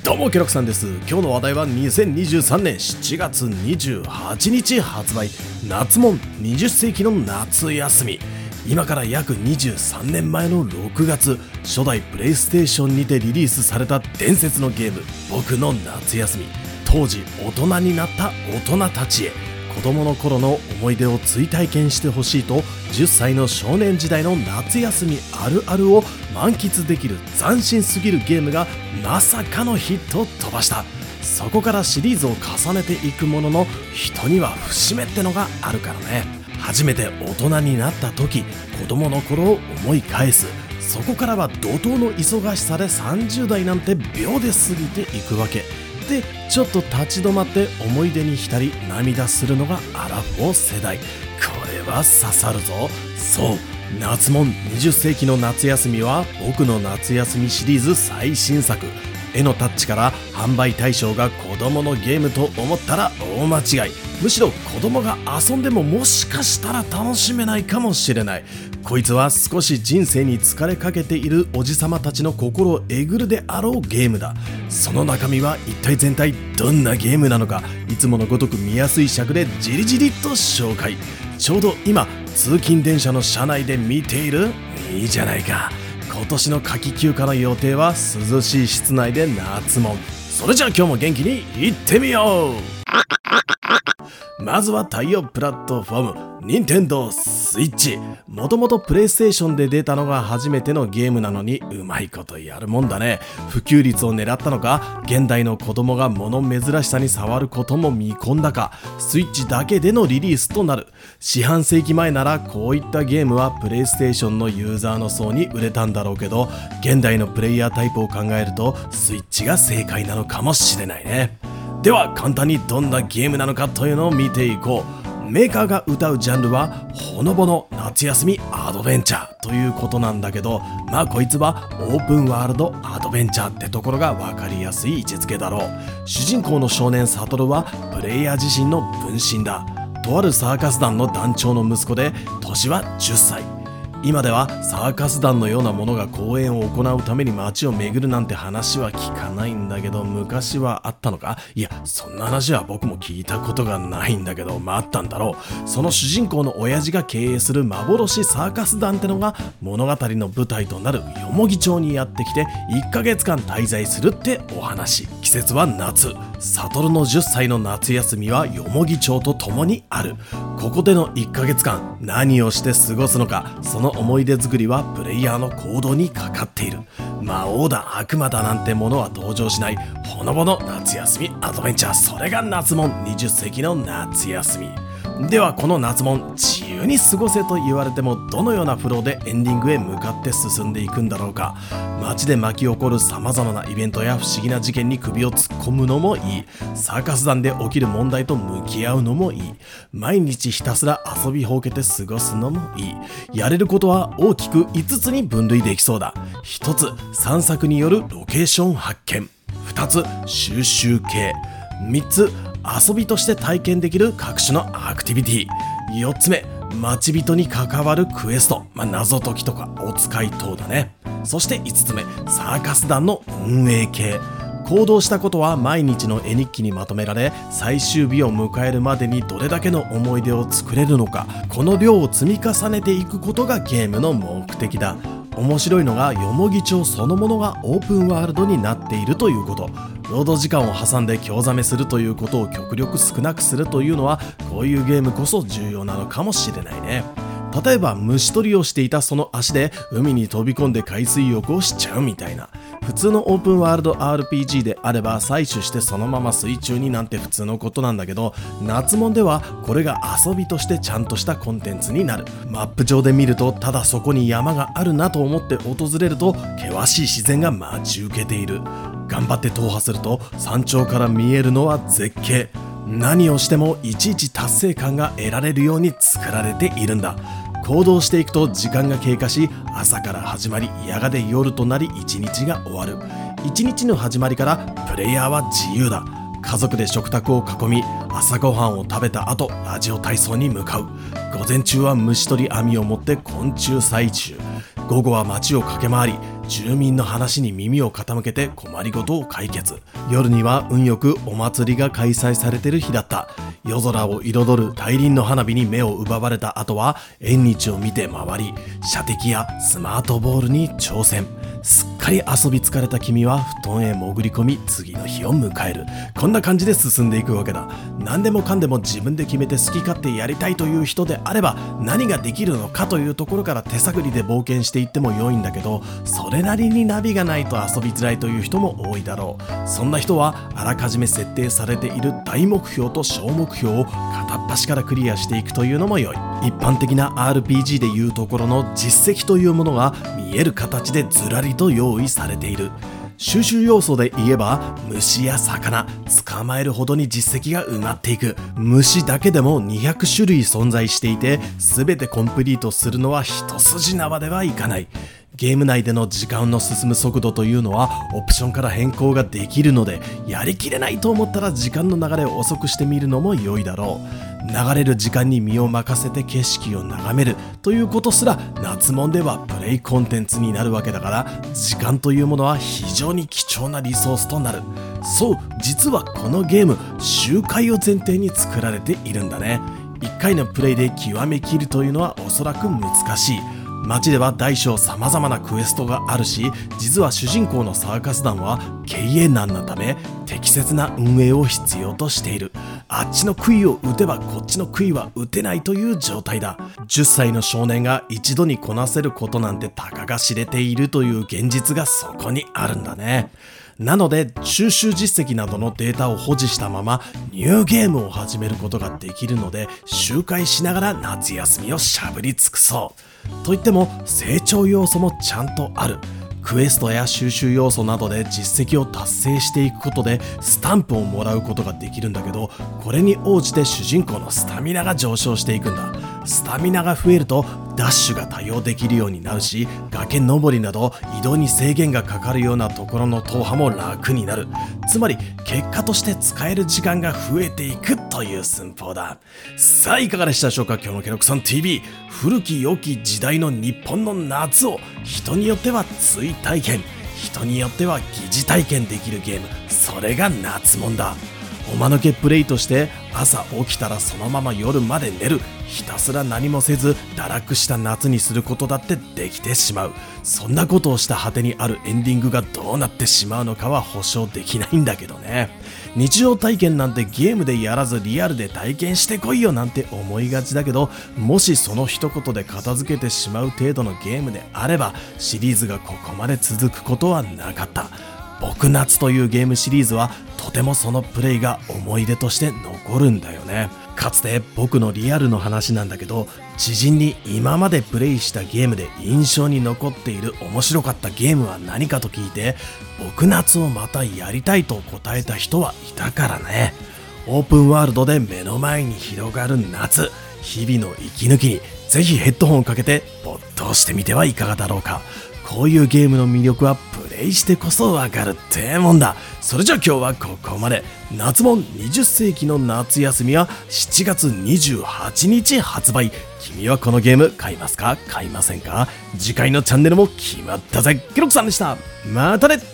どうもケロクさんです。今日の話題は2023年7月28日発売。夏も20世紀の夏休み。今から約23年前の6月初代プレイステーションにてリリースされた伝説のゲーム「僕の夏休み」当時大人になった大人たちへ。子供の頃の思い出を追体験してほしいと10歳の少年時代の夏休みあるあるを満喫できる斬新すぎるゲームがまさかのヒットを飛ばした。そこからシリーズを重ねていくものの人には節目ってのがあるからね。初めて大人になった時子供の頃を思い返す。そこからは怒涛の忙しさで30代なんて秒で過ぎていくわけ。でちょっと立ち止まって思い出に浸り涙するのがアラフォー世代。これは刺さるぞ。そう。夏もん。20世紀の夏休みは僕の夏休みシリーズ最新作。絵のタッチから販売対象が子供のゲームと思ったら大間違い。むしろ子供が遊んでももしかしたら楽しめないかもしれない。こいつは少し人生に疲れかけているおじさまたちの心をえぐるであろうゲームだ。その中身は一体全体どんなゲームなのか。いつものごとく見やすい尺でじりじりと紹介。ちょうど今通勤電車の車内で見ている。いいじゃないか。今年の夏季休暇の予定は涼しい室内で夏もそれじゃあ今日も元気にいってみよう。まずは太陽プラットフォーム任天堂スイッチ。もともとプレイステーションで出たのが初めてのゲームなのにうまいことやるもんだね。普及率を狙ったのか現代の子供が物珍しさに触ることも見込んだかスイッチだけでのリリースとなる。四半世紀前ならこういったゲームはプレイステーションのユーザーの層に売れたんだろうけど現代のプレイヤータイプを考えるとスイッチが正解なのかもしれないね。では簡単にどんなゲームなのかというのを見ていこう。メーカーが歌うジャンルはほのぼの夏休みアドベンチャーということなんだけどまあこいつはオープンワールドアドベンチャーってところが分かりやすい位置づけだろう。主人公の少年サトルはプレイヤー自身の分身だ。とあるサーカス団の団長の息子で年は10歳。今ではサーカス団のようなものが公演を行うために街を巡るなんて話は聞かないんだけど昔はあったのか？いやそんな話は僕も聞いたことがないんだけどまああったんだろうその主人公の親父が経営する幻サーカス団ってのが物語の舞台となるよもぎ町にやってきて1ヶ月間滞在するってお話。節は夏。悟の10歳の夏休みはよもぎ町と共にある。ここでの1ヶ月間何をして過ごすのかその思い出作りはプレイヤーの行動にかかっている。魔王だ悪魔だなんてものは登場しないほのぼの夏休みアドベンチャー。それが夏もん20世紀の夏休み。ではこの夏も自由に過ごせと言われてもどのようなフローでエンディングへ向かって進んでいくんだろうか。街で巻き起こる様々なイベントや不思議な事件に首を突っ込むのもいい。サーカス団で起きる問題と向き合うのもいい。毎日ひたすら遊びほうけて過ごすのもいい。やれることは大きく5つに分類できそうだ。1つ散策によるロケーション発見。2つ収集系。3つ遊びとして体験できる各種のアクティビティ。4つ目待ち人に関わるクエスト、まあ、謎解きとかお使い等だね。そして5つ目サーカス団の運営系。行動したことは毎日の絵日記にまとめられ最終日を迎えるまでにどれだけの思い出を作れるのかこの量を積み重ねていくことがゲームの目的だ。面白いのがよもぎ町そのものがオープンワールドになっているということ。労働時間を挟んで興ざめするということを極力少なくするというのはこういうゲームこそ重要なのかもしれないね。例えば虫取りをしていたその足で海に飛び込んで海水浴をしちゃうみたいな。普通のオープンワールド RPG であれば採取してそのまま水中になんて普通のことなんだけど夏もんではこれが遊びとしてちゃんとしたコンテンツになる。マップ上で見るとただそこに山があるなと思って訪れると険しい自然が待ち受けている。頑張って踏破すると山頂から見えるのは絶景。何をしてもいちいち達成感が得られるように作られているんだ。行動していくと時間が経過し朝から始まりやがて夜となり一日が終わる。一日の始まりからプレイヤーは自由だ。家族で食卓を囲み朝ごはんを食べた後ラジオ体操に向かう。午前中は虫取り網を持って昆虫採集。午後は街を駆け回り住民の話に耳を傾けて困りごとを解決。夜には運よくお祭りが開催されてる日だった。夜空を彩る大輪の花火に目を奪われた後は縁日を見て回り射的やスマートボールに挑戦。すっかり遊び疲れた君は布団へ潜り込み次の日を迎える。こんな感じで進んでいくわけだ。何でもかんでも自分で決めて好き勝手やりたいという人であれば何ができるのかというところから手探りで冒険していっても良いんだけどそれなりにナビがないと遊びづらいという人も多いだろう。そんな人はあらかじめ設定されている大目標と小目標を片っ端からクリアしていくというのも良い。一般的な RPG でいうところの実績というものが見える形でずらりと用意されている。収集要素で言えば虫や魚捕まえるほどに実績が埋まっていく。虫だけでも200種類存在していて全てコンプリートするのは一筋縄ではいかない。ゲーム内での時間の進む速度というのはオプションから変更ができるのでやりきれないと思ったら時間の流れを遅くしてみるのも良いだろう。流れる時間に身を任せて景色を眺めるということすら夏門ではプレイコンテンツになるわけだから時間というものは非常に貴重なリソースとなる。そう実はこのゲーム周回を前提に作られているんだね。1回のプレイで極めきるというのはおそらく難しい。街では大小様々なクエストがあるし実は主人公のサーカス団は経営難なため適切な運営を必要としている。あっちの杭を打てばこっちの杭は打てないという状態だ。10歳の少年が一度にこなせることなんてたかが知れているという現実がそこにあるんだね。なので収集実績などのデータを保持したままニューゲームを始めることができるので周回しながら夏休みをしゃぶり尽くそう。といっても成長要素もちゃんとある。クエストや収集要素などで実績を達成していくことでスタンプをもらうことができるんだけどこれに応じて主人公のスタミナが上昇していくんだ。スタミナが増えるとダッシュが多用できるようになるし崖登りなど移動に制限がかかるようなところの踏破も楽になる。つまり結果として使える時間が増えていくという寸法だ。さあいかがでしたでしょうか？今日のケロクさん TV 古き良き時代の日本の夏を人によっては追体験人によっては疑似体験できるゲーム。それが夏もんだ。おまぬけプレイとして朝起きたらそのまま夜まで寝る。ひたすら何もせず堕落した夏にすることだってできてしまう。そんなことをした果てにあるエンディングがどうなってしまうのかは保証できないんだけどね。日常体験なんてゲームでやらずリアルで体験してこいよなんて思いがちだけどもしその一言で片付けてしまう程度のゲームであればシリーズがここまで続くことはなかった。僕夏というゲームシリーズはとてもそのプレイが思い出として残るんだよね。かつて僕のリアルの話なんだけど知人に今までプレイしたゲームで印象に残っている面白かったゲームは何かと聞いて僕夏をまたやりたいと答えた人はいたからね。オープンワールドで目の前に広がる夏日々の息抜きにぜひヘッドホンをかけて没頭してみてはいかがだろうか。こういうゲームの魅力は礼してこそわかるってもんだ。それじゃあ今日はここまで。夏本20世紀の夏休みは7月28日発売。君はこのゲーム買いますか？買いませんか？次回のチャンネルも決まったぜ。ケロクさんでした。またね。